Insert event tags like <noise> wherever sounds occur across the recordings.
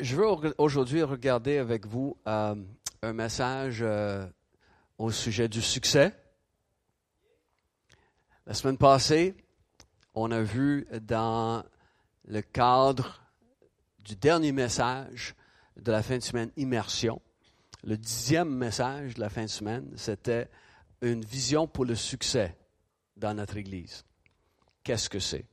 je veux aujourd'hui regarder avec vous euh, un message euh, au sujet du succès. La semaine passée, on a vu dans le cadre du dernier message de la fin de semaine Immersion, le dixième message de la fin de semaine, c'était une vision pour le succès dans notre Église. Qu'est-ce que c'est?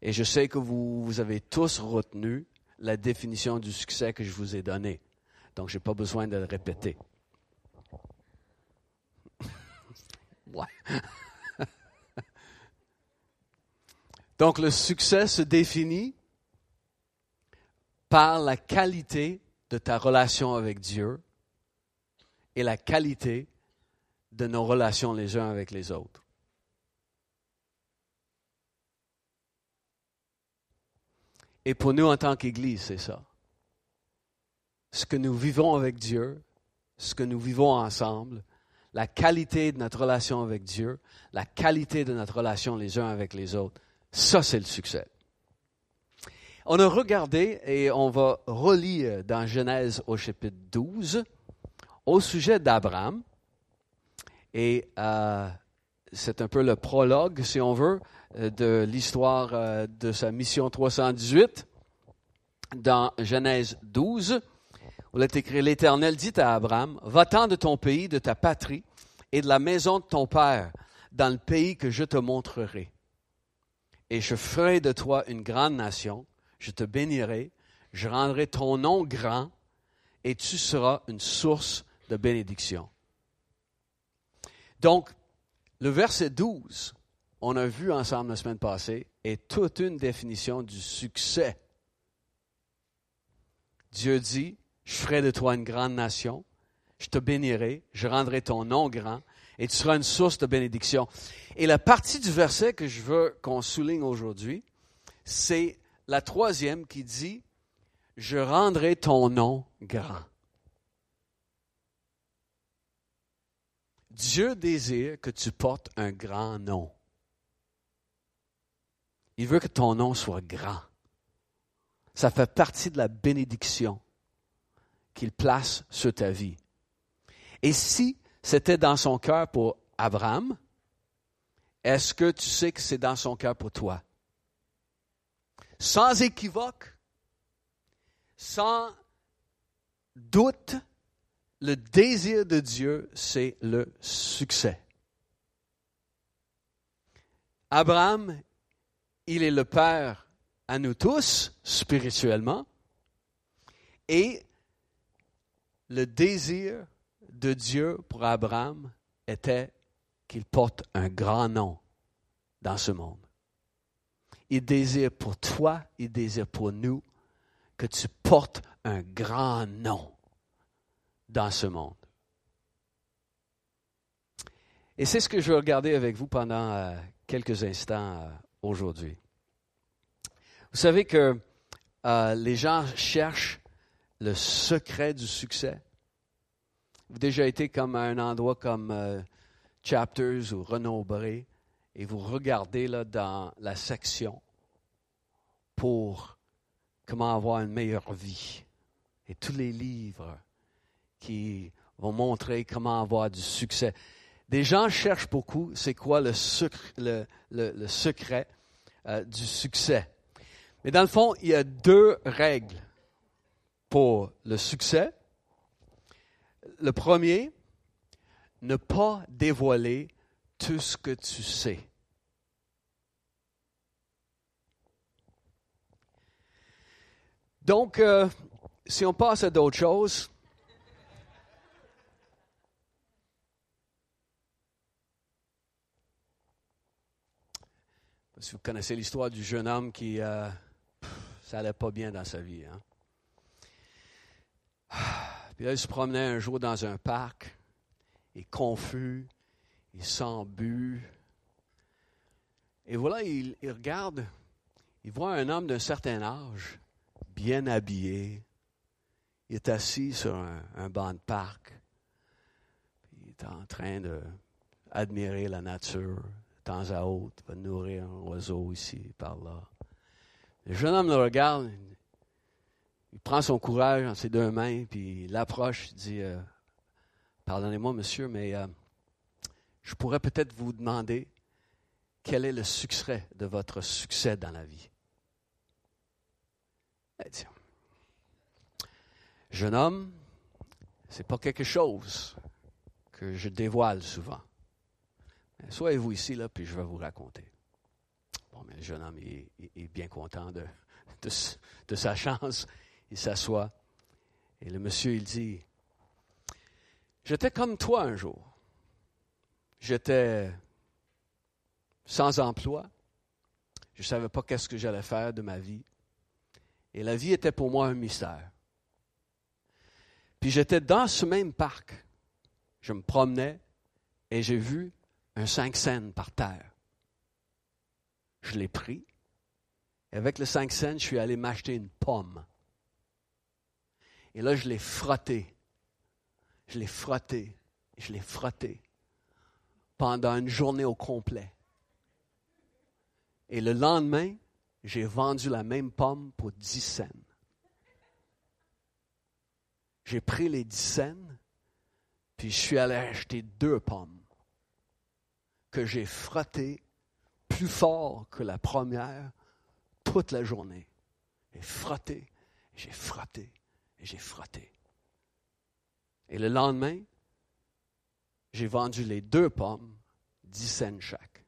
Et je sais que vous, vous avez tous retenu la définition du succès que je vous ai donnée. Donc, je n'ai pas besoin de le répéter. <laughs> <laughs> Donc, le succès se définit par la qualité de ta relation avec Dieu et la qualité de nos relations les uns avec les autres. Et pour nous en tant qu'Église, c'est ça. Ce que nous vivons avec Dieu, ce que nous vivons ensemble, la qualité de notre relation avec Dieu, la qualité de notre relation les uns avec les autres, ça c'est le succès. On a regardé et on va relire dans Genèse au chapitre 12 au sujet d'Abraham. Et euh, c'est un peu le prologue, si on veut, de l'histoire euh, de sa mission 318 dans Genèse 12, où l'Éternel dit à Abraham, va-t'en de ton pays, de ta patrie et de la maison de ton père, dans le pays que je te montrerai. Et je ferai de toi une grande nation, je te bénirai, je rendrai ton nom grand, et tu seras une source de bénédiction. Donc, le verset 12 on a vu ensemble la semaine passée, est toute une définition du succès. Dieu dit, je ferai de toi une grande nation, je te bénirai, je rendrai ton nom grand, et tu seras une source de bénédiction. Et la partie du verset que je veux qu'on souligne aujourd'hui, c'est la troisième qui dit, je rendrai ton nom grand. Dieu désire que tu portes un grand nom. Il veut que ton nom soit grand. Ça fait partie de la bénédiction qu'il place sur ta vie. Et si c'était dans son cœur pour Abraham, est-ce que tu sais que c'est dans son cœur pour toi? Sans équivoque, sans doute, le désir de Dieu, c'est le succès. Abraham il est le Père à nous tous, spirituellement, et le désir de Dieu pour Abraham était qu'il porte un grand nom dans ce monde. Il désire pour toi, il désire pour nous que tu portes un grand nom dans ce monde. Et c'est ce que je vais regarder avec vous pendant euh, quelques instants euh, aujourd'hui. Vous savez que euh, les gens cherchent le secret du succès. Vous avez déjà été comme à un endroit comme euh, Chapters ou Renaud Bré et vous regardez là dans la section pour comment avoir une meilleure vie. Et tous les livres qui vont montrer comment avoir du succès. Des gens cherchent beaucoup, c'est quoi le, secret euh, du succès. Mais dans le fond, il y a deux règles pour le succès. Le premier, ne pas dévoiler tout ce que tu sais. Donc, euh, si on passe à d'autres choses, Si vous connaissez l'histoire du jeune homme qui, euh, ça n'allait pas bien dans sa vie. Hein. <sighs> Puis là, il se promenait un jour dans un parc, est confus, il sent bu. Et voilà, il, regarde, il voit un homme d'un certain âge, bien habillé. Il est assis sur un, un banc de parc. Il est en train d'admirer la nature, temps à autre, va nourrir un oiseau ici, par là. Le jeune homme le regarde. il prend son courage en ses deux mains, puis il l'approche, il dit euh, Pardonnez-moi, monsieur, mais euh, je pourrais peut-être vous demander quel est le succès de votre succès dans la vie. Jeune homme, ce n'est pas quelque chose que je dévoile souvent. Soyez-vous ici, là, puis je vais vous raconter. Bon, mais le jeune homme est, bien content de, sa chance. Il s'assoit. Et le monsieur, il dit, J'étais comme toi un jour. J'étais sans emploi. Je ne savais pas qu'est-ce que j'allais faire de ma vie. Et la vie était pour moi un mystère. Puis j'étais dans ce même parc. Je me promenais et j'ai vu un cinq cents par terre. Je l'ai pris. Et avec le cinq cents, je suis allé m'acheter une pomme. Et là, je l'ai frotté. Je l'ai frotté. Je l'ai frotté pendant une journée au complet. Et le lendemain, j'ai vendu la même pomme pour 10 cents. J'ai pris les 10 cents, puis je suis allé acheter deux pommes que j'ai frottées plus fort que la première toute la journée. J'ai frotté, j'ai frotté, et j'ai frotté. Et le lendemain, j'ai vendu les deux pommes, 10 cents chaque.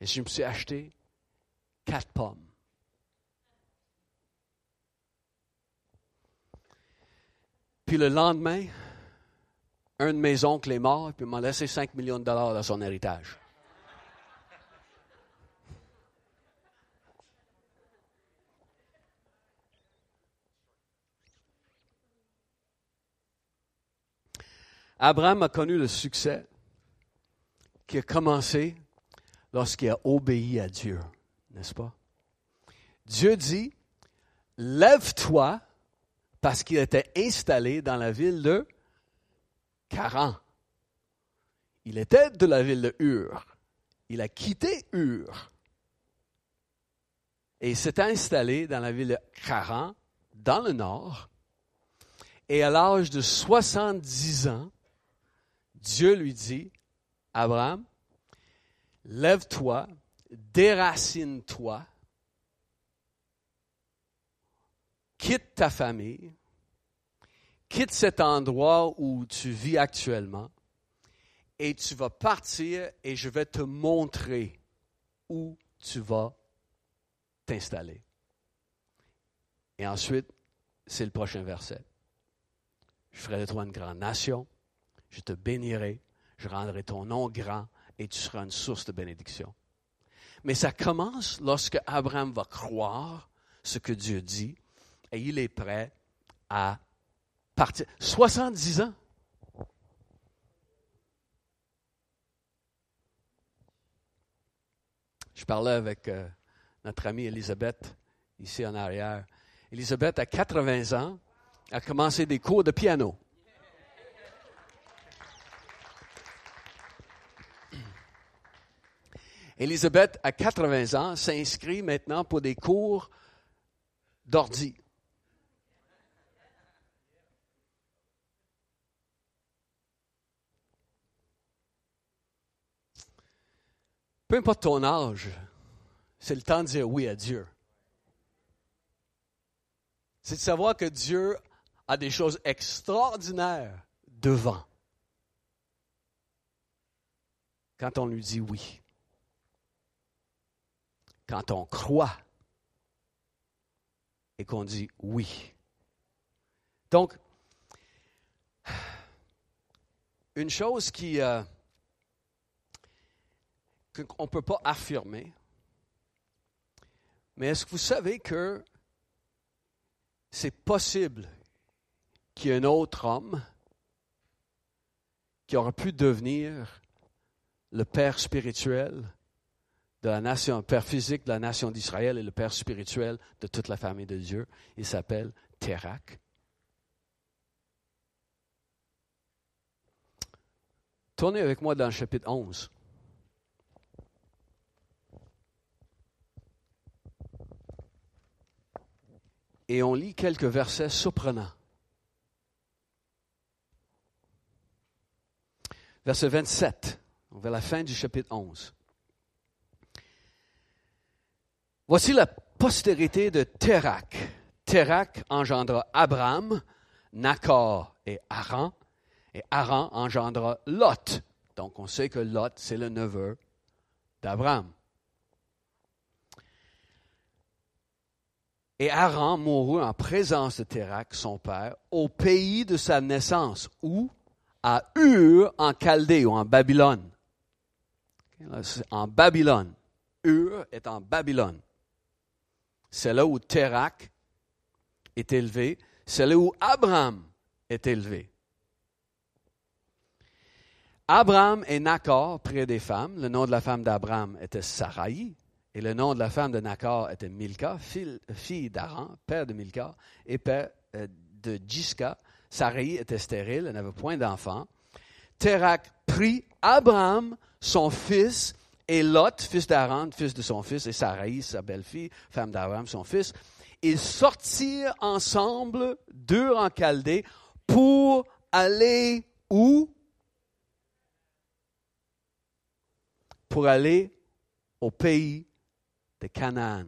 Et je me suis acheté quatre pommes. Puis le lendemain, un de mes oncles est mort puis m'a laissé 5 millions de dollars dans son héritage. Abraham a connu le succès qui a commencé lorsqu'il a obéi à Dieu, n'est-ce pas? Dieu dit, lève-toi, parce qu'il était installé dans la ville de Caran. Il était de la ville de Ur. Il a quitté Ur. Et il s'est installé dans la ville de Caran, dans le nord. Et à l'âge de 70 ans, Dieu lui dit, Abraham, lève-toi, déracine-toi, quitte ta famille, quitte cet endroit où tu vis actuellement, et tu vas partir et je vais te montrer où tu vas t'installer. Et ensuite, c'est le prochain verset. Je ferai de toi une grande nation je te bénirai, je rendrai ton nom grand et tu seras une source de bénédiction. Mais ça commence lorsque Abraham va croire ce que Dieu dit et il est prêt à partir. 70 ans. Je parlais avec euh, notre amie Elisabeth, ici en arrière. Elisabeth, à 80 ans, a commencé des cours de piano. Elisabeth, à 80 ans, s'inscrit maintenant pour des cours d'ordi. Peu importe ton âge, c'est le temps de dire oui à Dieu. C'est de savoir que Dieu a des choses extraordinaires devant. Quand on lui dit oui quand on croit et qu'on dit oui. Donc, une chose qui euh, qu'on ne peut pas affirmer, mais est-ce que vous savez que c'est possible qu'il y ait un autre homme qui aurait pu devenir le père spirituel de la nation, père physique de la nation d'Israël et le père spirituel de toute la famille de Dieu? Il s'appelle Terak. Tournez avec moi dans le chapitre 11. Et on lit quelques versets surprenants. Verset 27, vers la fin du chapitre 11. Voici la postérité de Terak. Terak engendra Abraham, Nakor et Haran, et Haran engendra Lot. Donc on sait que Lot, c'est le neveu d'Abraham. Et Haran mourut en présence de Terak, son père, au pays de sa naissance, où À Ur, en Chaldée ou en Babylone. En Babylone. Ur est en Babylone. C'est là où Terak est élevé. C'est là où Abraham est élevé. Abraham et Nakor prirent des femmes. Le nom de la femme d'Abraham était Sarai. Et le nom de la femme de Nakor était Milka, fille, d'Aran, père de Milka, et père euh, de Jiska. Sarai était stérile, elle n'avait point d'enfant. Terak prit Abraham, son fils, et Lot, fils d'Aran, fils de son fils, et Sarai, sa belle-fille, femme d'Abraham, son fils. Ils sortirent ensemble, deux en Chaldée, pour aller où? Pour aller au pays de Canaan.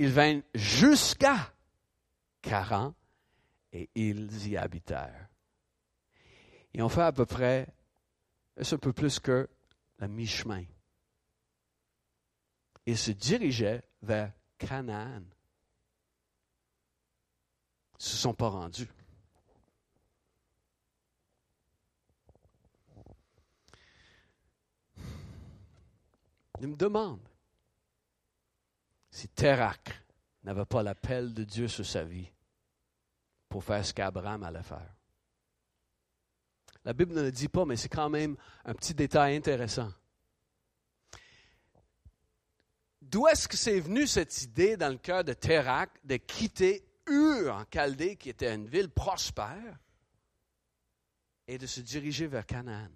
Ils vinrent jusqu'à Caran et ils y habitèrent. Ils ont fait à peu près un peu plus que la mi-chemin. Ils se dirigeaient vers Canaan. Ils ne se sont pas rendus. Me demande si Terak n'avait pas l'appel de Dieu sur sa vie pour faire ce qu'Abraham allait faire. La Bible ne le dit pas, mais c'est quand même un petit détail intéressant. D'où est-ce que c'est venu cette idée dans le cœur de Terak de quitter Ur en Chaldée, qui était une ville prospère, et de se diriger vers Canaan?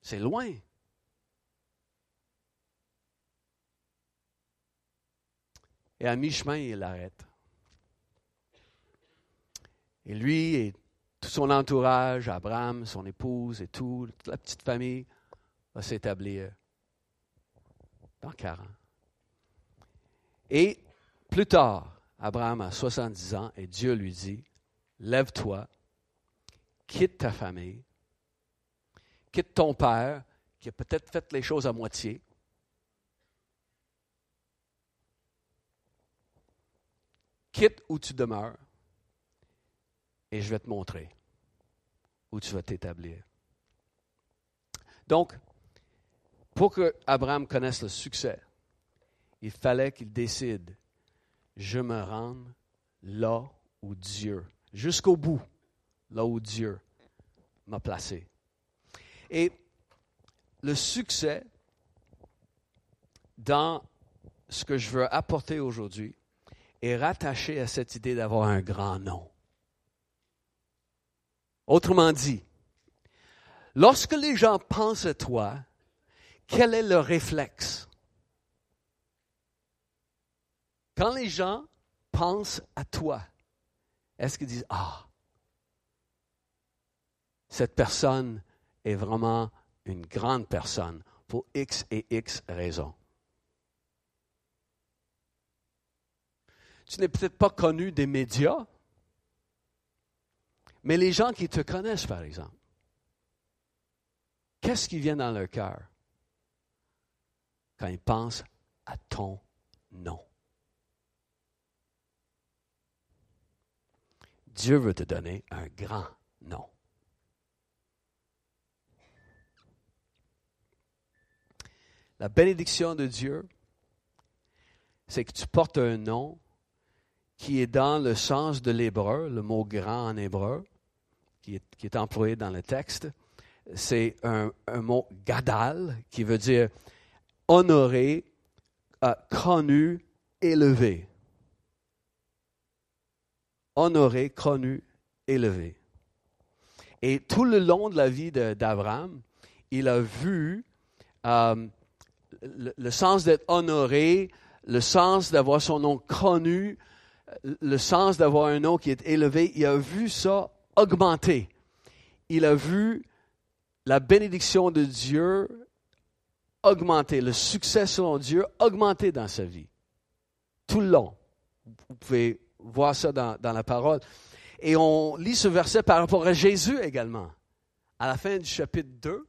C'est loin. Et à mi-chemin, il l'arrête. Et lui et tout son entourage, Abraham, son épouse et tout, toute la petite famille, va s'établir dans Caran. Et plus tard, Abraham a 70 ans et Dieu lui dit, lève-toi, quitte ta famille, quitte ton père qui a peut-être fait les choses à moitié, quitte où tu demeures et je vais te montrer où tu vas t'établir. Donc, pour que Abraham connaisse le succès, il fallait qu'il décide, je me rends là où Dieu, jusqu'au bout, là où Dieu m'a placé. Et le succès dans ce que je veux apporter aujourd'hui, est rattaché à cette idée d'avoir un grand nom. Autrement dit, lorsque les gens pensent à toi, quel est leur réflexe? Quand les gens pensent à toi, est-ce qu'ils disent, ah, cette personne est vraiment une grande personne pour X et X raisons? Tu n'es peut-être pas connu des médias, mais les gens qui te connaissent, par exemple, qu'est-ce qui vient dans leur cœur quand ils pensent à ton nom? Dieu veut te donner un grand nom. La bénédiction de Dieu, c'est que tu portes un nom qui est dans le sens de l'hébreu, le mot grand en hébreu, qui est, employé dans le texte. C'est un, mot gadal, qui veut dire honoré, euh, connu, élevé. Honoré, connu, élevé. Et tout le long de la vie d'Abraham, il a vu euh, le, le, sens d'être honoré, le sens d'avoir son nom connu, le sens d'avoir un nom qui est élevé. Il a vu ça augmenter. Il a vu la bénédiction de Dieu augmenter, le succès selon Dieu augmenter dans sa vie. Tout le long. Vous pouvez voir ça dans, dans la parole. Et on lit ce verset par rapport à Jésus également. À la fin du chapitre 2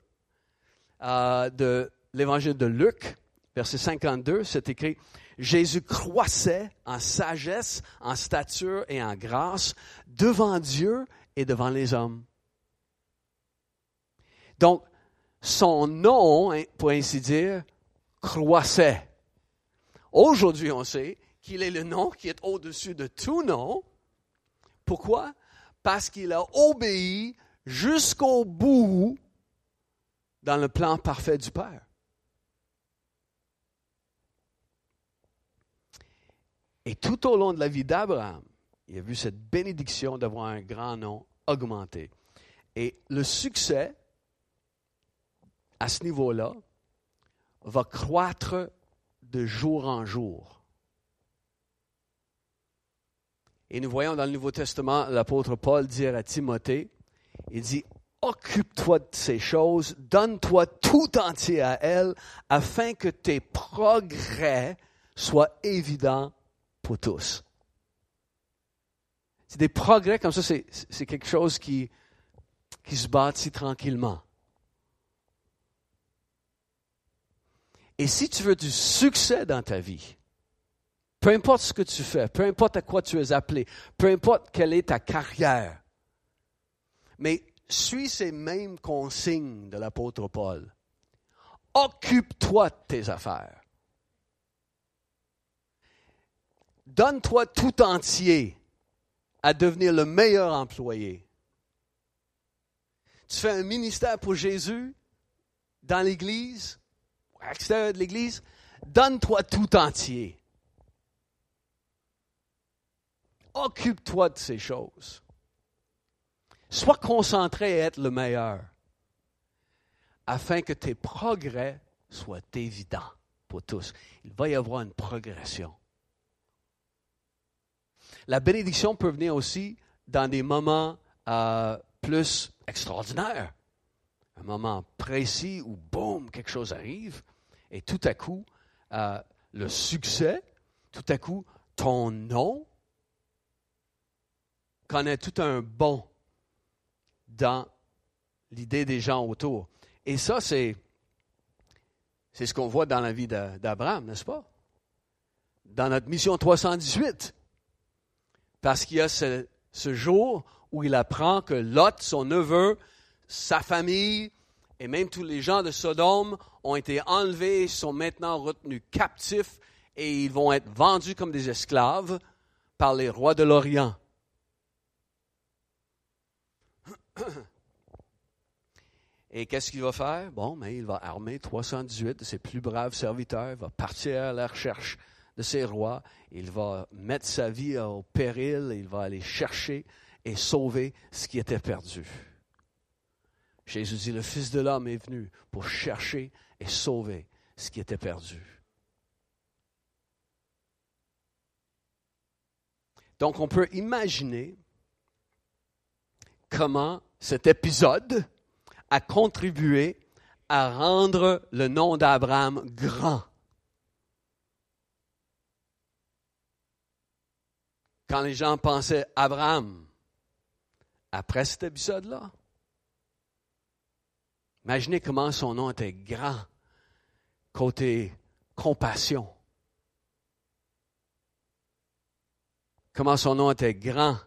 euh, de l'évangile de Luc, verset 52, c'est écrit, Jésus croissait en sagesse, en stature et en grâce devant Dieu et devant les hommes. Donc, son nom, hein, pour ainsi dire, croissait. Aujourd'hui, on sait qu'il est le nom qui est au-dessus de tout nom. Pourquoi? Parce qu'il a obéi jusqu'au bout dans le plan parfait du Père. Et tout au long de la vie d'Abraham, il a vu cette bénédiction d'avoir un grand nom augmenter. Et le succès, à ce niveau-là, va croître de jour en jour. Et nous voyons dans le Nouveau Testament l'apôtre Paul dire à Timothée, il dit, occupe-toi de ces choses, donne-toi tout entier à elles, afin que tes progrès soient évidents tous. C'est des progrès comme ça, c'est quelque chose qui, qui se bâtit tranquillement. Et si tu veux du succès dans ta vie, peu importe ce que tu fais, peu importe à quoi tu es appelé, peu importe quelle est ta carrière, mais suis ces mêmes consignes de l'apôtre Paul. Occupe-toi de tes affaires. Donne-toi tout entier à devenir le meilleur employé. Tu fais un ministère pour Jésus dans l'Église, à l'extérieur de l'Église, donne-toi tout entier. Occupe-toi de ces choses. Sois concentré à être le meilleur, afin que tes progrès soient évidents pour tous. Il va y avoir une progression. La bénédiction peut venir aussi dans des moments euh, plus extraordinaires. Un moment précis où, boum, quelque chose arrive, et tout à coup, euh, le succès, tout à coup, ton nom connaît tout un bon dans l'idée des gens autour. Et ça, c'est, c'est ce qu'on voit dans la vie d'Abraham, n'est-ce pas? Dans notre mission 318, parce qu'il y a ce, jour où il apprend que Lot, son neveu, sa famille et même tous les gens de Sodome ont été enlevés, sont maintenant retenus captifs et ils vont être vendus comme des esclaves par les rois de l'Orient. <coughs> Et qu'est-ce qu'il va faire? Bon, mais il va armer 318 de ses plus braves serviteurs, il va partir à la recherche de ses rois, il va mettre sa vie au péril, il va aller chercher et sauver ce qui était perdu. Jésus dit, le Fils de l'homme est venu pour chercher et sauver ce qui était perdu. Donc on peut imaginer comment cet épisode a contribué à rendre le nom d'Abraham grand. Quand les gens pensaient Abraham, après cet épisode-là, imaginez comment son nom était grand côté compassion. Comment son nom était grand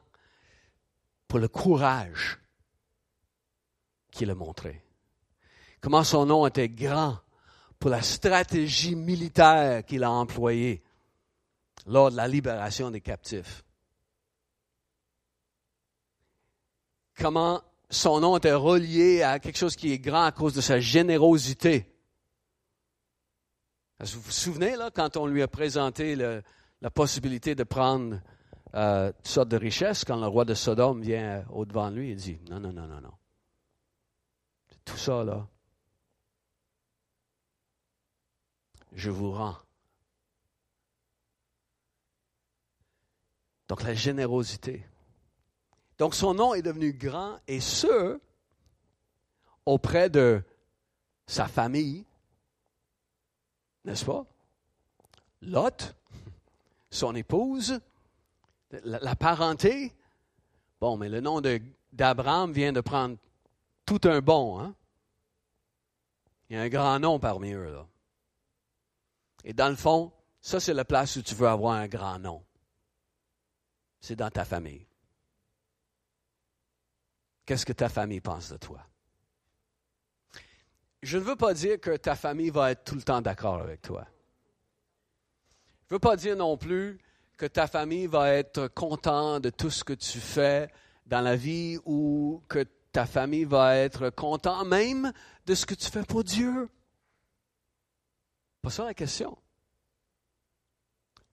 pour le courage qu'il a montré. Comment son nom était grand pour la stratégie militaire qu'il a employée lors de la libération des captifs. comment son nom était relié à quelque chose qui est grand à cause de sa générosité. Vous vous souvenez, là, quand on lui a présenté la possibilité de prendre euh, toutes sortes de richesses, quand le roi de Sodome vient euh, au-devant de lui, il dit Non, non, non, non, non. Tout ça, là, je vous rends. Donc, la générosité. Donc son nom est devenu grand et ce, auprès de sa famille, n'est-ce pas? Lot, son épouse, la, parenté. Bon, mais le nom d'Abraham vient de prendre tout un bon. Hein? Il y a un grand nom parmi eux. Là. Et dans le fond, ça, c'est la place où tu veux avoir un grand nom. C'est dans ta famille. Qu'est-ce que ta famille pense de toi? Je ne veux pas dire que ta famille va être tout le temps d'accord avec toi. Je ne veux pas dire non plus que ta famille va être contente de tout ce que tu fais dans la vie ou que ta famille va être contente même de ce que tu fais pour Dieu. Pas ça la question.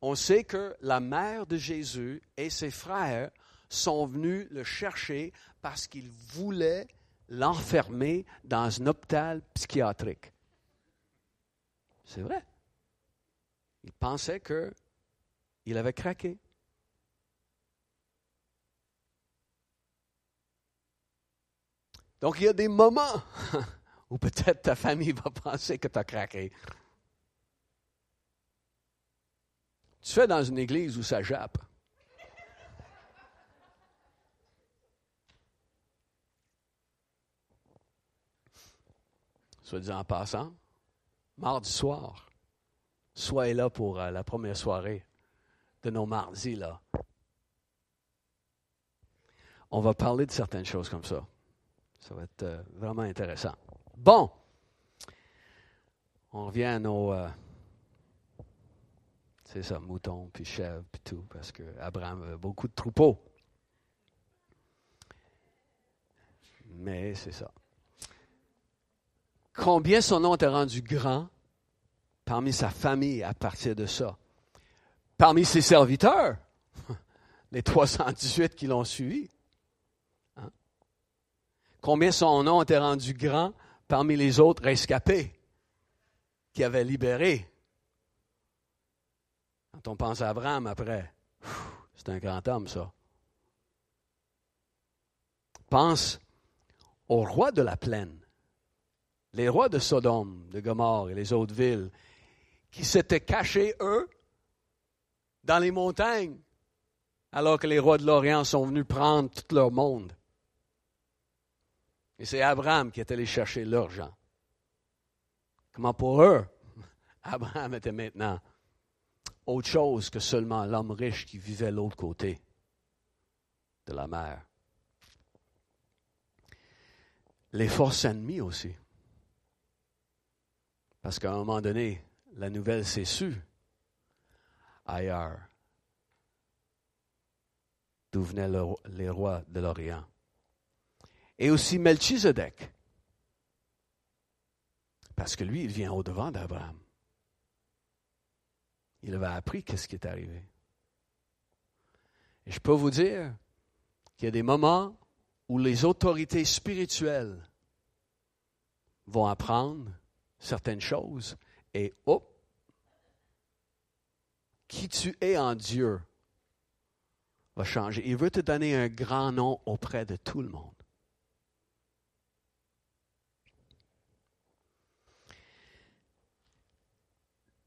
On sait que la mère de Jésus et ses frères sont venus le chercher parce qu'ils voulaient l'enfermer dans un hôpital psychiatrique. C'est vrai. Ils pensaient qu'il avait craqué. Donc, il y a des moments <laughs> où peut-être ta famille va penser que tu as craqué. Tu fais dans une église où ça jappe. Soit disant en passant, mardi soir, soyez là pour euh, la première soirée de nos mardis, là. On va parler de certaines choses comme ça. Ça va être euh, vraiment intéressant. Bon, on revient à nos, euh, c'est ça, moutons, puis chèvres, puis tout, parce qu'Abraham avait beaucoup de troupeaux. Mais c'est ça. Combien son nom était rendu grand parmi sa famille à partir de ça? Parmi ses serviteurs, <laughs> les 318 qui l'ont suivi. Hein? Combien son nom était rendu grand parmi les autres rescapés qui avaient libéré? Quand on pense à Abraham après, c'est un grand homme, ça. Pense aux rois de la plaine, les rois de Sodome, de Gomorre et les autres villes, qui s'étaient cachés, eux, dans les montagnes, alors que les rois de l'Orient sont venus prendre tout leur monde. Et c'est Abraham qui est allé chercher leur gens. Comment pour eux, <laughs> Abraham était maintenant autre chose que seulement l'homme riche qui vivait l'autre côté de la mer. Les forces ennemies aussi. Parce qu'à un moment donné, la nouvelle s'est sue ailleurs, d'où venaient les rois de l'Orient. Et aussi Melchizedek, parce que lui, il vient au-devant d'Abraham il avait appris qu'est-ce qui est arrivé. Et je peux vous dire qu'il y a des moments où les autorités spirituelles vont apprendre certaines choses et hop, qui tu es en Dieu va changer. Il veut te donner un grand nom auprès de tout le monde.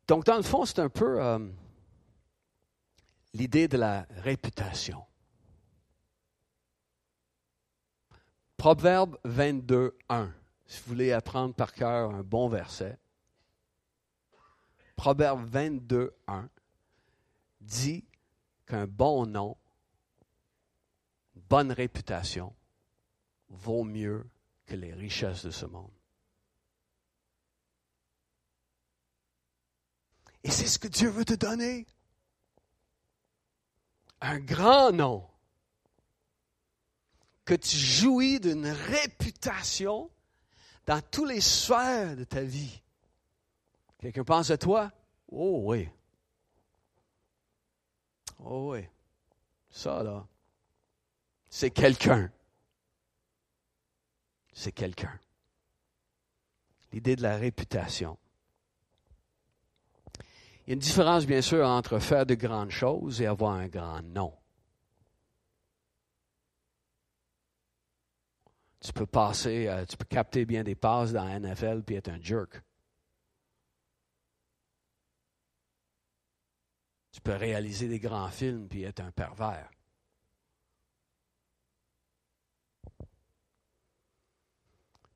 Donc, dans le fond, c'est un peu euh, l'idée de la réputation. Proverbe 22, 1. Si vous voulez apprendre par cœur un bon verset. Proverbe 22, 1 dit qu'un bon nom, une bonne réputation, vaut mieux que les richesses de ce monde. Et c'est ce que Dieu veut te donner. Un grand nom. Que tu jouis d'une réputation dans tous les sphères de ta vie. Quelqu'un pense à toi? Oh oui. Oh oui. Ça, là, c'est quelqu'un. C'est quelqu'un. L'idée de la réputation. Il y a une différence, bien sûr, entre faire de grandes choses et avoir un grand nom. Tu peux passer, euh, tu peux capter bien des passes dans la NFL puis être un jerk. Tu peux réaliser des grands films puis être un pervers.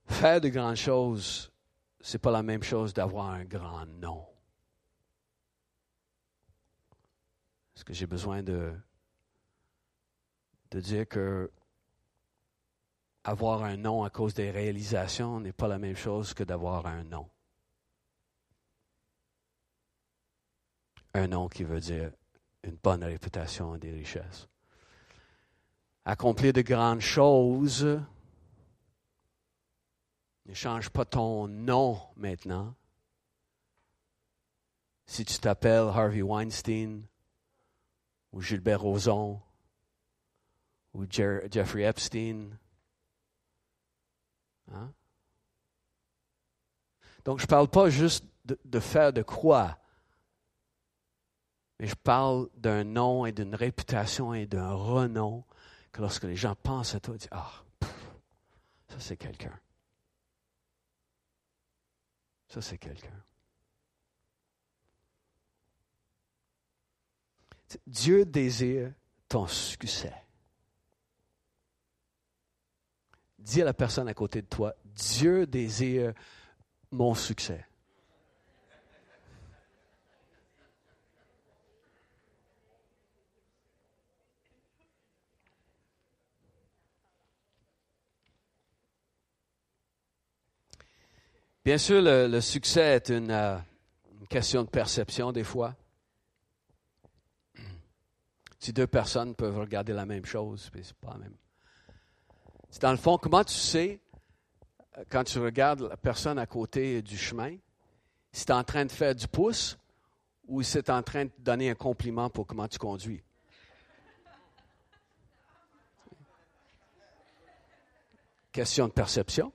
Faire de grandes choses, c'est pas la même chose d'avoir un grand nom. Est-ce que j'ai besoin de, de dire que avoir un nom à cause des réalisations n'est pas la même chose que d'avoir un nom. Un nom qui veut dire une bonne réputation et des richesses. Accomplir de grandes choses ne change pas ton nom maintenant. Si tu t'appelles Harvey Weinstein ou Gilbert Rozon ou Jeffrey Epstein, Hein? Donc, je ne parle pas juste de, faire de quoi, mais je parle d'un nom et d'une réputation et d'un renom que lorsque les gens pensent à toi, ils disent Ah, ça c'est quelqu'un. Ça c'est quelqu'un. Dieu désire ton succès. Dis à la personne à côté de toi, Dieu désire mon succès. Bien sûr, le, succès est une, euh, une, question de perception des fois. Si deux personnes peuvent regarder la même chose, c'est pas la même. C'est dans le fond, comment tu sais, euh, quand tu regardes la personne à côté du chemin, si tu es en train de faire du pouce ou si tu en train de donner un compliment pour comment tu conduis? Question de perception.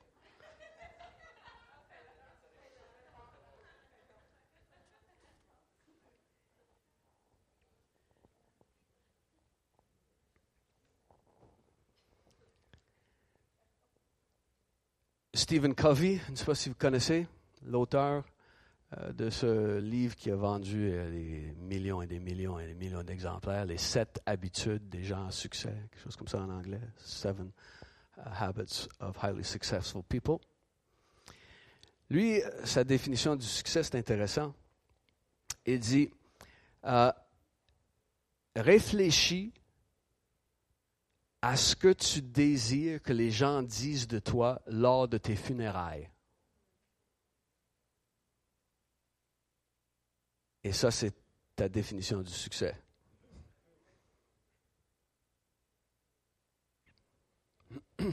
Stephen Covey, je ne sais pas si vous connaissez, l'auteur euh, de ce livre qui a vendu euh, des millions et des millions et des millions d'exemplaires, Les sept habitudes des gens à succès, quelque chose comme ça en anglais, Seven uh, Habits of Highly Successful People. Lui, sa définition du succès, c'est intéressant. Il dit, euh, réfléchis à ce que tu désires que les gens disent de toi lors de tes funérailles. Et ça, c'est ta définition du succès. <clears throat>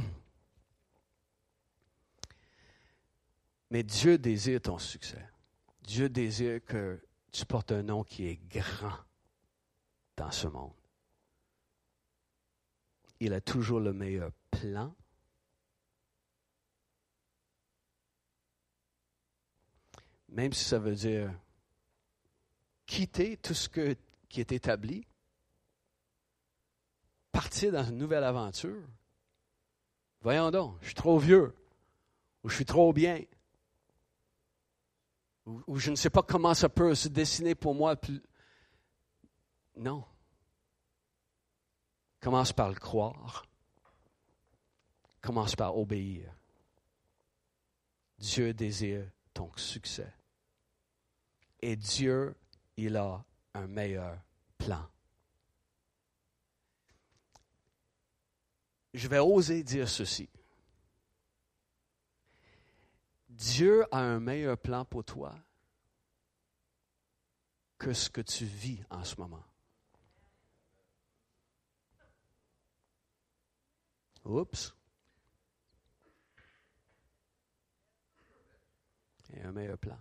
Mais Dieu désire ton succès. Dieu désire que tu portes un nom qui est grand dans ce monde il a toujours le meilleur plan. Même si ça veut dire quitter tout ce qui est établi, partir dans une nouvelle aventure. Voyons donc, je suis trop vieux, ou je suis trop bien, ou, ou je ne sais pas comment ça peut se dessiner pour moi. Non. Commence par le croire. Commence par obéir. Dieu désire ton succès. Et Dieu, il a un meilleur plan. Je vais oser dire ceci. Dieu a un meilleur plan pour toi que ce que tu vis en ce moment. Oups. A un meilleur plan.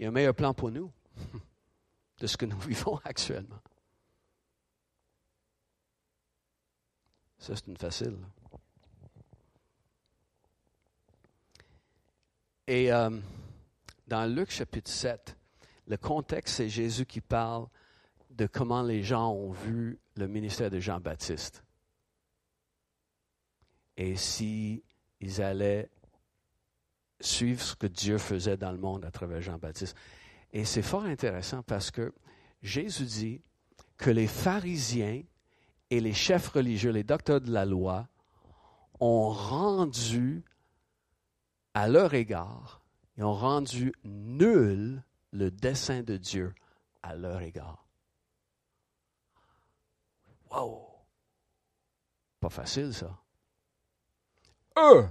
A un meilleur plan pour nous <laughs> de ce que nous vivons actuellement. Ça, c'est une facile. Et euh, dans Luc chapitre 7, le contexte, c'est Jésus qui parle de comment les gens ont vu le ministère de Jean-Baptiste. Et si allaient suivre ce que Dieu faisait dans le monde à travers Jean-Baptiste. Et c'est fort intéressant parce que Jésus dit que les pharisiens et les chefs religieux, les docteurs de la loi, ont rendu à leur égard, ils ont rendu nul le dessein de Dieu à leur égard. Wow! Pas facile, ça. Eux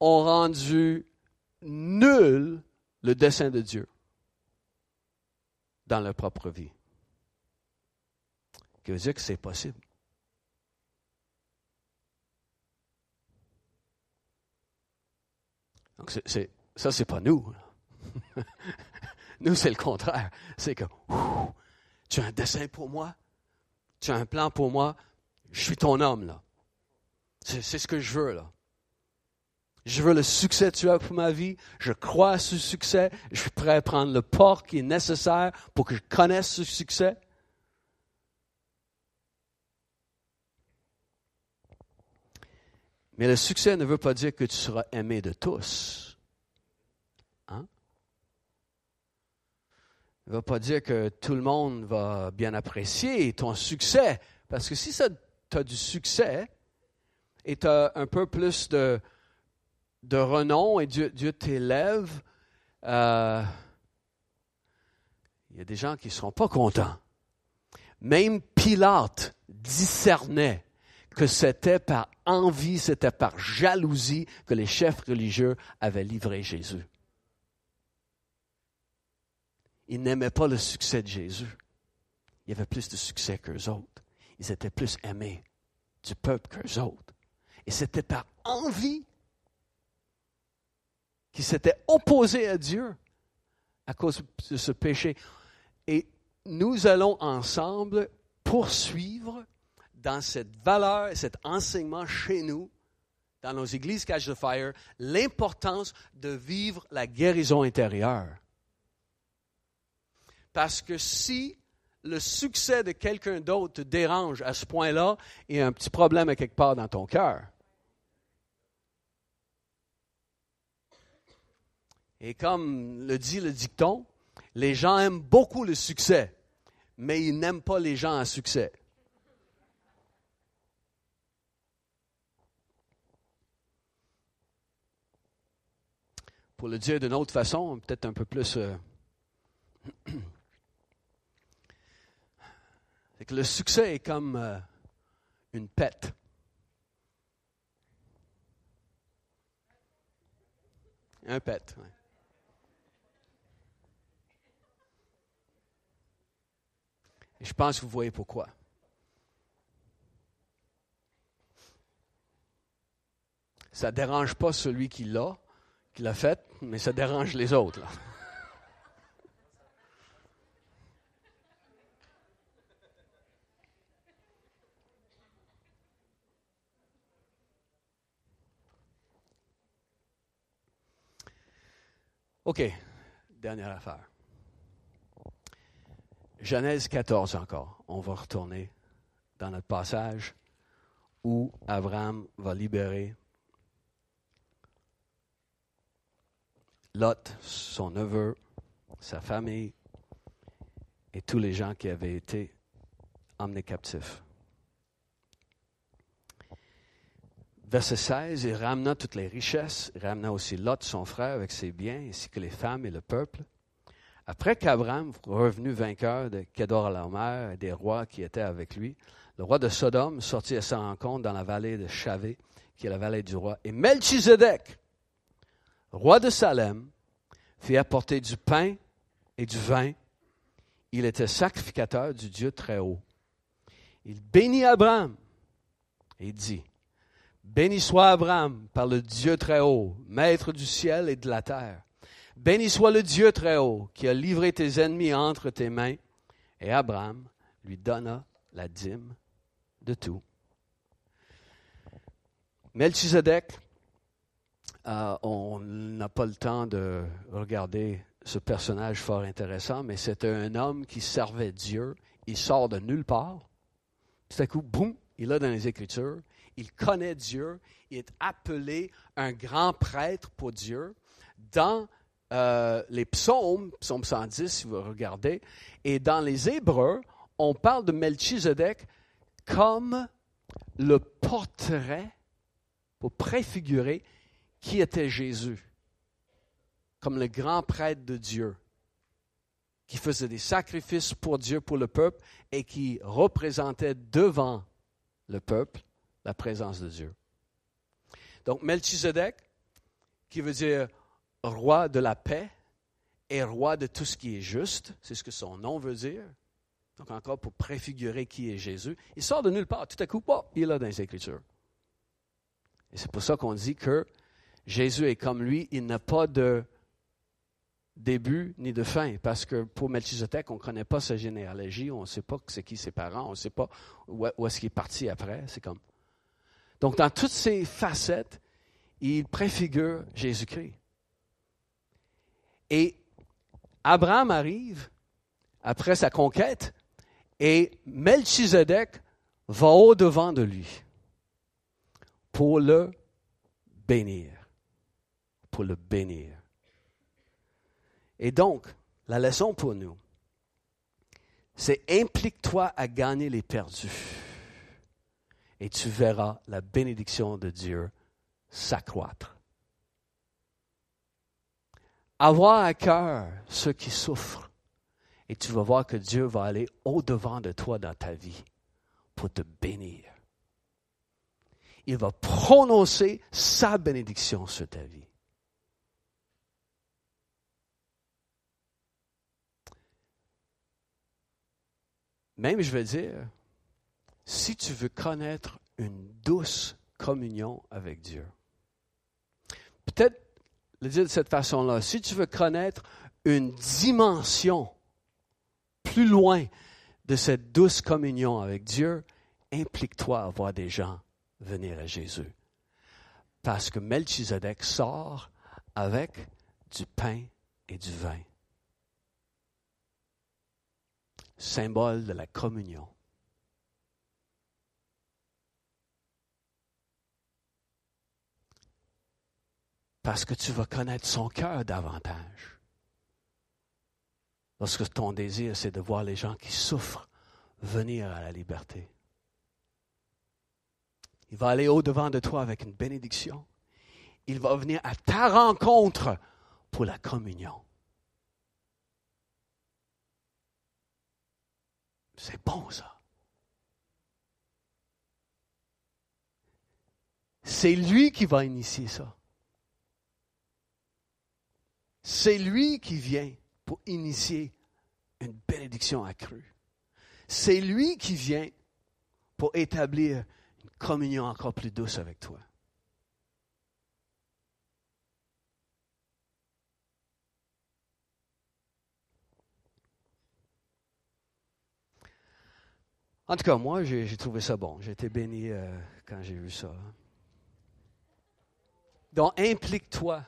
ont rendu nul le dessein de Dieu dans leur propre vie. Ce qui veut dire que c'est possible. Donc, c'est, ça, c'est pas nous. <laughs> nous, c'est le contraire. C'est que tu as un dessein pour moi, tu as un plan pour moi, je suis ton homme, là. C'est, ce que je veux, là. Je veux le succès que tu as pour ma vie. Je crois à ce succès. Je suis prêt à prendre le port qui est nécessaire pour que je connaisse ce succès. Mais le succès ne veut pas dire que tu seras aimé de tous. Hein? Il ne veut pas dire que tout le monde va bien apprécier ton succès. Parce que si tu as du succès et tu as un peu plus de, de renom et Dieu, t'élève, euh, il y a des gens qui ne seront pas contents. Même Pilate discernait que c'était par envie, c'était par jalousie que les chefs religieux avaient livré Jésus. Ils n'aimaient pas le succès de Jésus. Il y avait plus de succès qu'eux autres. Ils étaient plus aimés du peuple qu'eux autres. Et c'était par envie qui s'était opposé à Dieu à cause de ce péché. Et nous allons ensemble poursuivre dans cette valeur, cet enseignement chez nous, dans nos églises Cash the Fire, l'importance de vivre la guérison intérieure. Parce que si le succès de quelqu'un d'autre te dérange à ce point-là, il y a un petit problème quelque part dans ton cœur. Et comme le dit le dicton, les gens aiment beaucoup le succès, mais ils n'aiment pas les gens à succès. Pour le dire d'une autre façon, peut-être un peu plus... Euh, <clears throat> que le succès est comme euh, une pète. Un pet. oui. je pense que vous voyez pourquoi. Ça ne dérange pas celui qui l'a, qui l'a fait, mais ça dérange les autres. OK, dernière affaire. Genèse 14 encore. On va retourner dans notre passage où Abraham va libérer Lot, son neveu, sa famille et tous les gens qui avaient été emmenés captifs. Verset 16, il ramena toutes les richesses, il ramena aussi Lot, son frère, avec ses biens, ainsi que les femmes et le peuple. Après qu'Abraham, revenu vainqueur de Kedor à mer et des rois qui étaient avec lui, le roi de Sodome sortit à sa rencontre dans la vallée de Chavé, qui est la vallée du roi. Et Melchizedek, roi de Salem, fit apporter du pain et du vin. Il était sacrificateur du Dieu très haut. Il bénit Abraham et dit, Béni soit Abraham par le Dieu très haut, maître du ciel et de la terre Béni soit le Dieu très haut qui a livré tes ennemis entre tes mains. Et Abraham lui donna la dîme de tout. Melchizedek Euh, on n'a pas le temps de regarder ce personnage fort intéressant, mais c'était un homme qui servait Dieu. Il sort de nulle part. Tout à coup, boum, il est dans les Écritures. Il connaît Dieu. Il est appelé un grand prêtre pour Dieu. Dans euh, les psaumes, psaume 110, si vous regardez, et dans les Hébreux, on parle de Melchizedek comme le portrait pour préfigurer qui était Jésus, comme le grand prêtre de Dieu, qui faisait des sacrifices pour Dieu, pour le peuple, et qui représentait devant le peuple la présence de Dieu. Donc Melchizedek, qui veut dire roi de la paix et roi de tout ce qui est juste, c'est ce que son nom veut dire. Donc encore pour préfigurer qui est Jésus, il sort de nulle part. Tout à coup, il est là dans les Écritures. Et c'est pour ça qu'on dit que Jésus est comme lui, il n'a pas de début ni de fin, parce que pour Melchizedek, on ne connaît pas sa généalogie, on ne sait pas c'est qui ses parents, on ne sait pas où, est-ce qu'il est parti après. C'est comme. Donc, dans toutes ces facettes, il préfigure Jésus-Christ. Et Abraham arrive après sa conquête, et Melchizedek va au-devant de lui pour le bénir pour le bénir. Et donc, la leçon pour nous, c'est implique-toi à gagner les perdus et tu verras la bénédiction de Dieu s'accroître. Avoir à cœur ceux qui souffrent et tu vas voir que Dieu va aller au-devant de toi dans ta vie pour te bénir. Il va prononcer sa bénédiction sur ta vie. Même, je veux dire, si tu veux connaître une douce communion avec Dieu, peut-être le dire de cette façon-là, si tu veux connaître une dimension plus loin de cette douce communion avec Dieu, implique-toi à voir des gens venir à Jésus. Parce que Melchizedek sort avec du pain et du vin. symbole de la communion. Parce que tu vas connaître son cœur davantage. Lorsque ton désir, c'est de voir les gens qui souffrent venir à la liberté. Il va aller au-devant de toi avec une bénédiction. Il va venir à ta rencontre pour la communion. C'est bon ça. C'est lui qui va initier ça. C'est lui qui vient pour initier une bénédiction accrue. C'est lui qui vient pour établir une communion encore plus douce avec toi. En tout cas, moi, j'ai trouvé ça bon. J'ai été béni euh, quand j'ai vu ça. Donc, implique-toi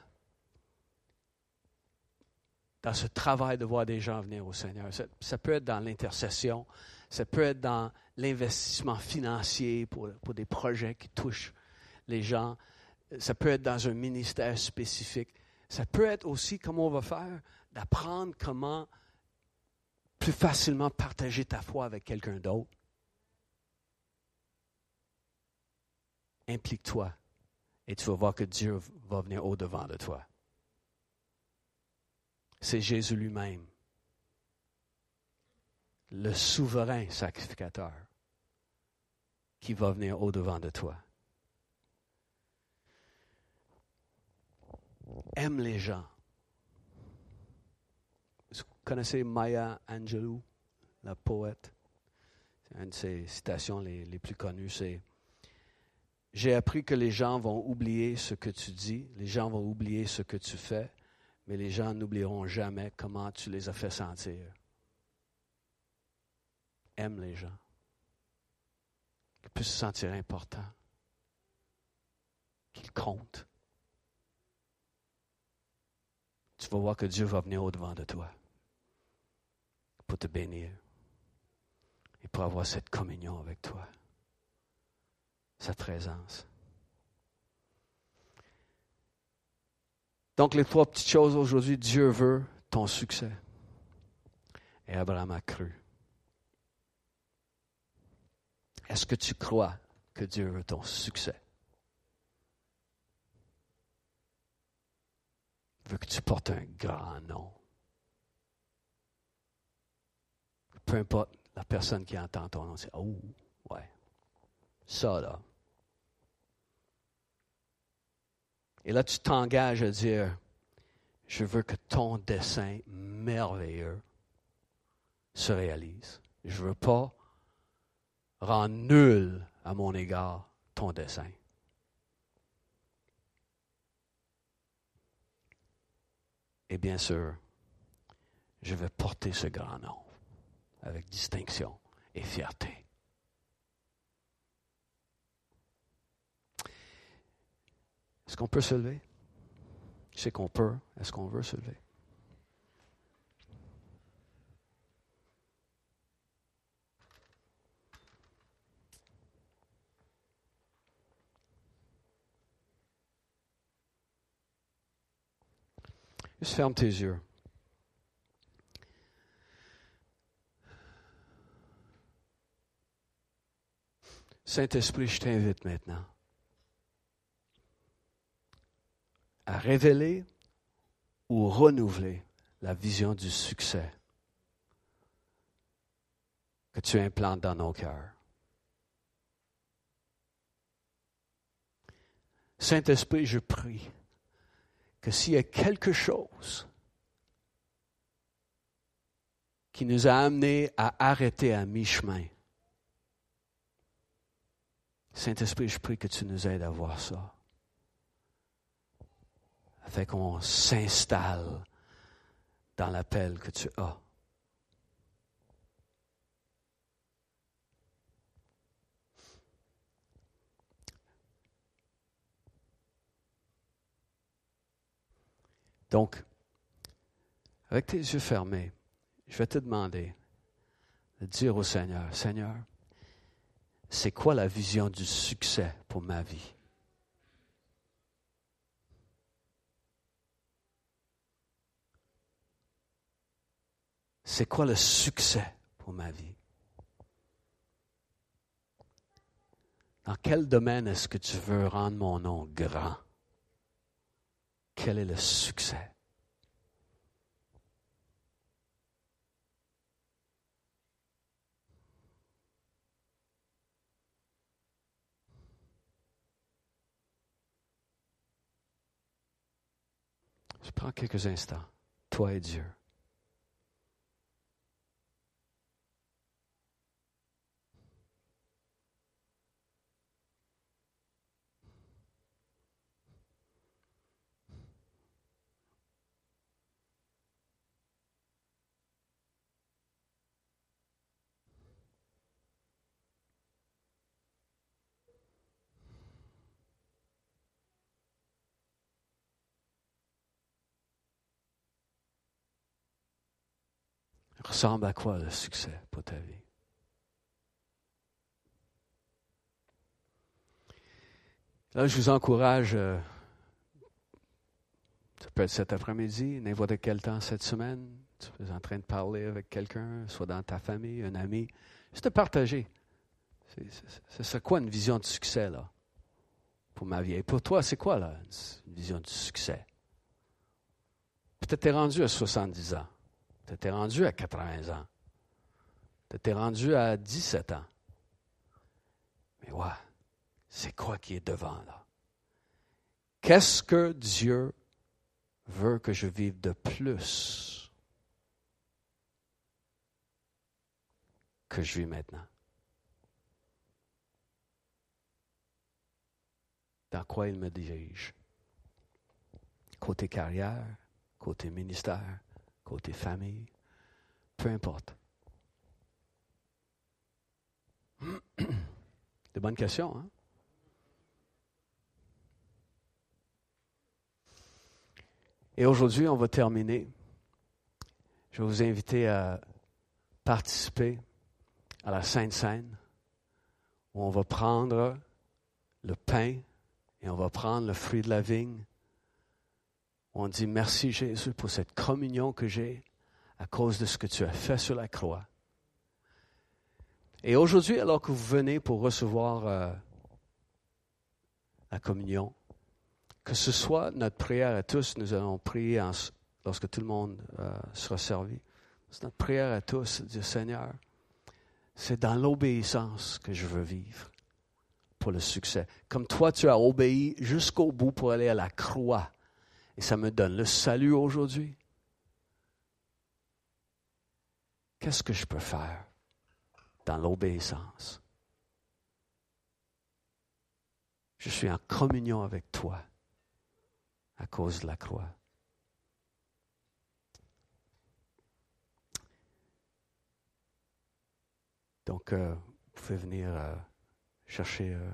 dans ce travail de voir des gens venir au Seigneur. Ça, peut être dans l'intercession, ça peut être dans l'investissement financier pour, pour des projets qui touchent les gens, ça peut être dans un ministère spécifique, ça peut être aussi, comme on va faire, d'apprendre comment plus facilement partager ta foi avec quelqu'un d'autre. implique-toi et tu vas voir que Dieu va venir au-devant de toi. C'est Jésus lui-même, le souverain sacrificateur, qui va venir au-devant de toi. Aime les gens. Vous connaissez Maya Angelou, la poète? Une de ses citations les, les plus connues, c'est j'ai appris que les gens vont oublier ce que tu dis, les gens vont oublier ce que tu fais, mais les gens n'oublieront jamais comment tu les as fait sentir. Aime les gens. Qu'ils puissent se sentir importants. Qu'ils comptent. tu vas voir que Dieu va venir au-devant de toi pour te bénir et pour avoir cette communion avec toi, sa présence. Donc, les trois petites choses aujourd'hui, Dieu veut ton succès. Et Abraham a cru. Est-ce que tu crois que Dieu veut ton succès? Il veut que tu portes un grand nom? Peu importe la personne qui entend ton nom, c'est Oh, ouais, ça là. Et là, tu t'engages à dire Je veux que ton dessein merveilleux se réalise. Je ne veux pas rendre nul à mon égard ton dessein. Et bien sûr, je vais porter ce grand nom avec distinction et fierté. Est-ce qu'on peut se lever? Je sais qu'on peut. Est-ce qu'on veut se lever? Juste ferme tes yeux. Saint-Esprit, je t'invite maintenant à révéler ou renouveler la vision du succès que tu implantes dans nos cœurs. Saint-Esprit, je prie que s'il y a quelque chose qui nous a amenés à arrêter à mi-chemin, Saint-Esprit, je prie que tu nous aides à voir ça. Afin qu'on s'installe dans l'appel que tu as. Donc, avec tes yeux fermés, je vais te demander de dire au Seigneur, Seigneur, c'est quoi la vision du succès pour ma vie? C'est quoi le succès pour ma vie? Dans quel domaine est-ce que tu veux rendre mon nom grand? Quel est le succès? Je prends quelques instants, toi et Dieu. Ressemble à quoi le succès pour ta vie? Là, je vous encourage, euh, ça peut être cet après-midi, n'importe quel temps cette semaine, tu es en train de parler avec quelqu'un, soit dans ta famille, un ami, juste de partager. C'est quoi une vision de succès, là, pour ma vie? Et pour toi, c'est quoi, là, une vision de succès? Peut-être tu es rendu à 70 ans. Tu étais rendu à 80 ans. Tu étais rendu à 17 ans. Mais ouais, c'est quoi qui est devant là? Qu'est-ce que Dieu veut que je vive de plus que je vis maintenant? Dans quoi il me dirige? Côté carrière, côté ministère, côté famille, peu importe. <clears throat> De bonnes questions, hein? Et aujourd'hui, on va terminer. Je vais vous inviter à participer à la Sainte Seine, où on va prendre le pain et on va prendre le fruit de la vigne. On dit merci Jésus pour cette communion que j'ai à cause de ce que tu as fait sur la croix. Et aujourd'hui, alors que vous venez pour recevoir euh, la communion, que ce soit notre prière à tous, nous allons prier lorsque tout le monde euh, sera servi. C'est notre prière à tous, Dieu Seigneur, c'est dans l'obéissance que je veux vivre pour le succès. Comme toi, tu as obéi jusqu'au bout pour aller à la croix. Et ça me donne le salut aujourd'hui. Qu'est-ce que je peux faire dans l'obéissance? Je suis en communion avec toi à cause de la croix. Donc, euh, vous pouvez venir euh, chercher. Euh,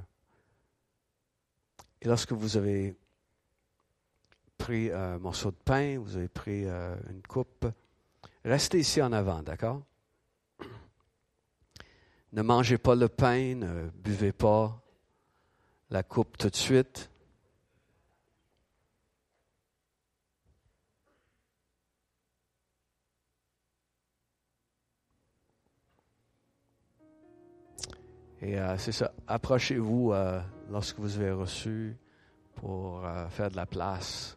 et lorsque vous avez pris un morceau de pain, vous avez pris une coupe, restez ici en avant, d'accord? Ne mangez pas le pain, ne buvez pas la coupe tout de suite. Et euh, c'est ça, approchez-vous euh, lorsque vous avez reçu pour euh, faire de la place.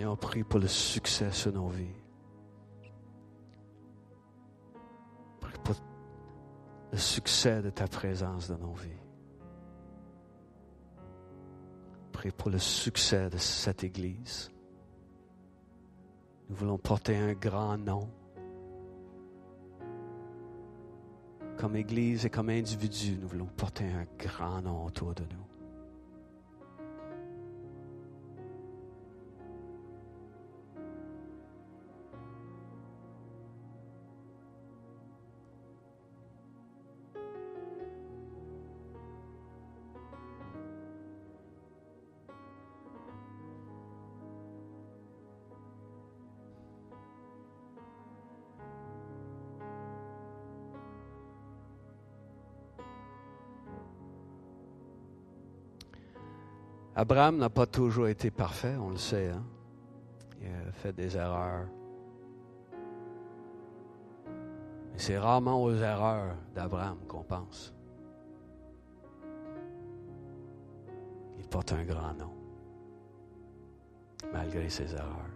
Seigneur, prie pour le succès sur nos vies. Prie pour le succès de ta présence dans nos vies. Prie pour le succès de cette Église. Nous voulons porter un grand nom. Comme Église et comme individu, nous voulons porter un grand nom autour de nous. Abraham n'a pas toujours été parfait, on le sait. Hein? Il a fait des erreurs. Mais c'est rarement aux erreurs d'Abraham qu'on pense. Il porte un grand nom, malgré ses erreurs.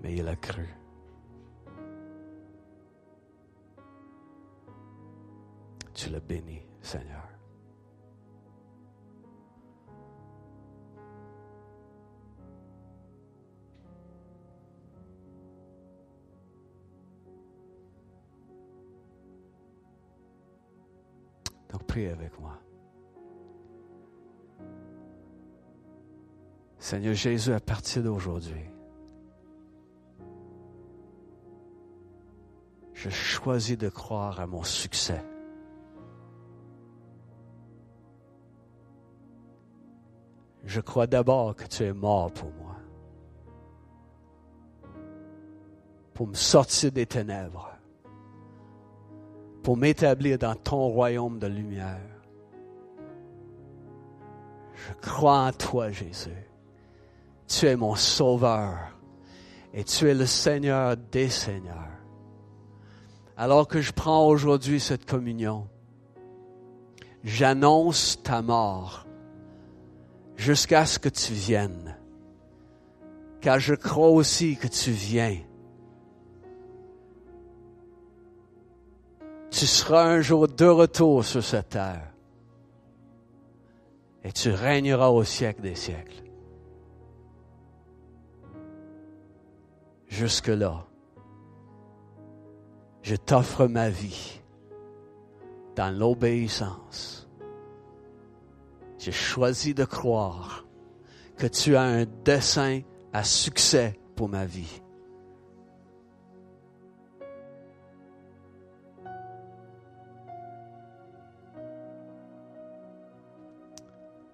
Mais il a cru. Tu le bénis, Seigneur. Donc prie avec moi. Seigneur Jésus, à partir d'aujourd'hui, je choisis de croire à mon succès. Je crois d'abord que tu es mort pour moi. Pour me sortir des ténèbres. Pour m'établir dans ton royaume de lumière. Je crois en toi, Jésus. Tu es mon sauveur. Et tu es le Seigneur des Seigneurs. Alors que je prends aujourd'hui cette communion, j'annonce ta mort jusqu'à ce que tu viennes. Car je crois aussi que tu viens. Tu seras un jour de retour sur cette terre. Et tu régneras au siècle des siècles. Jusque-là, je t'offre ma vie dans l'obéissance. J'ai choisi de croire que tu as un dessein à succès pour ma vie.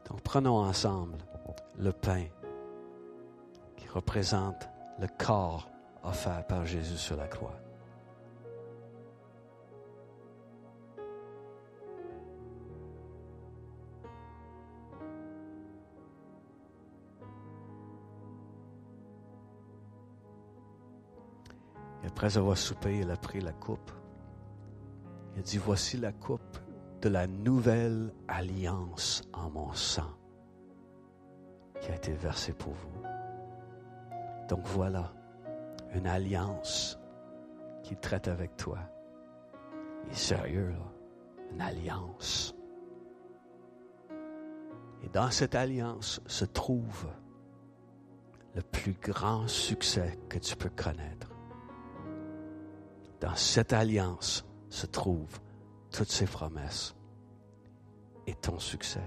Donc prenons ensemble le pain qui représente le corps offert par Jésus sur la croix. Après avoir soupé, il a pris la coupe. Il a dit, voici la coupe de la nouvelle alliance en mon sang qui a été versée pour vous. Donc voilà, une alliance qui traite avec toi. Il est sérieux, là. Une alliance. Et dans cette alliance se trouve le plus grand succès que tu peux connaître. Dans cette alliance se trouvent toutes ces promesses et ton succès.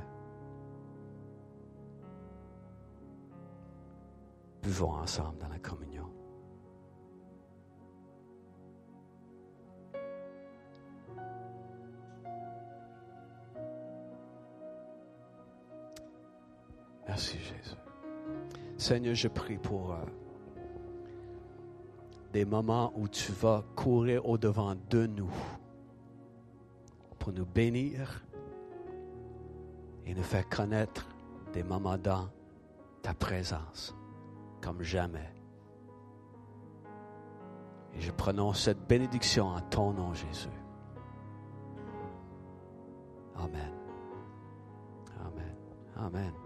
Buvons ensemble dans la communion. Merci Jésus. Seigneur, je prie pour... Euh, des moments où tu vas courir au-devant de nous pour nous bénir et nous faire connaître des moments dans ta présence comme jamais. Et je prononce cette bénédiction en ton nom, Jésus. Amen. Amen. Amen.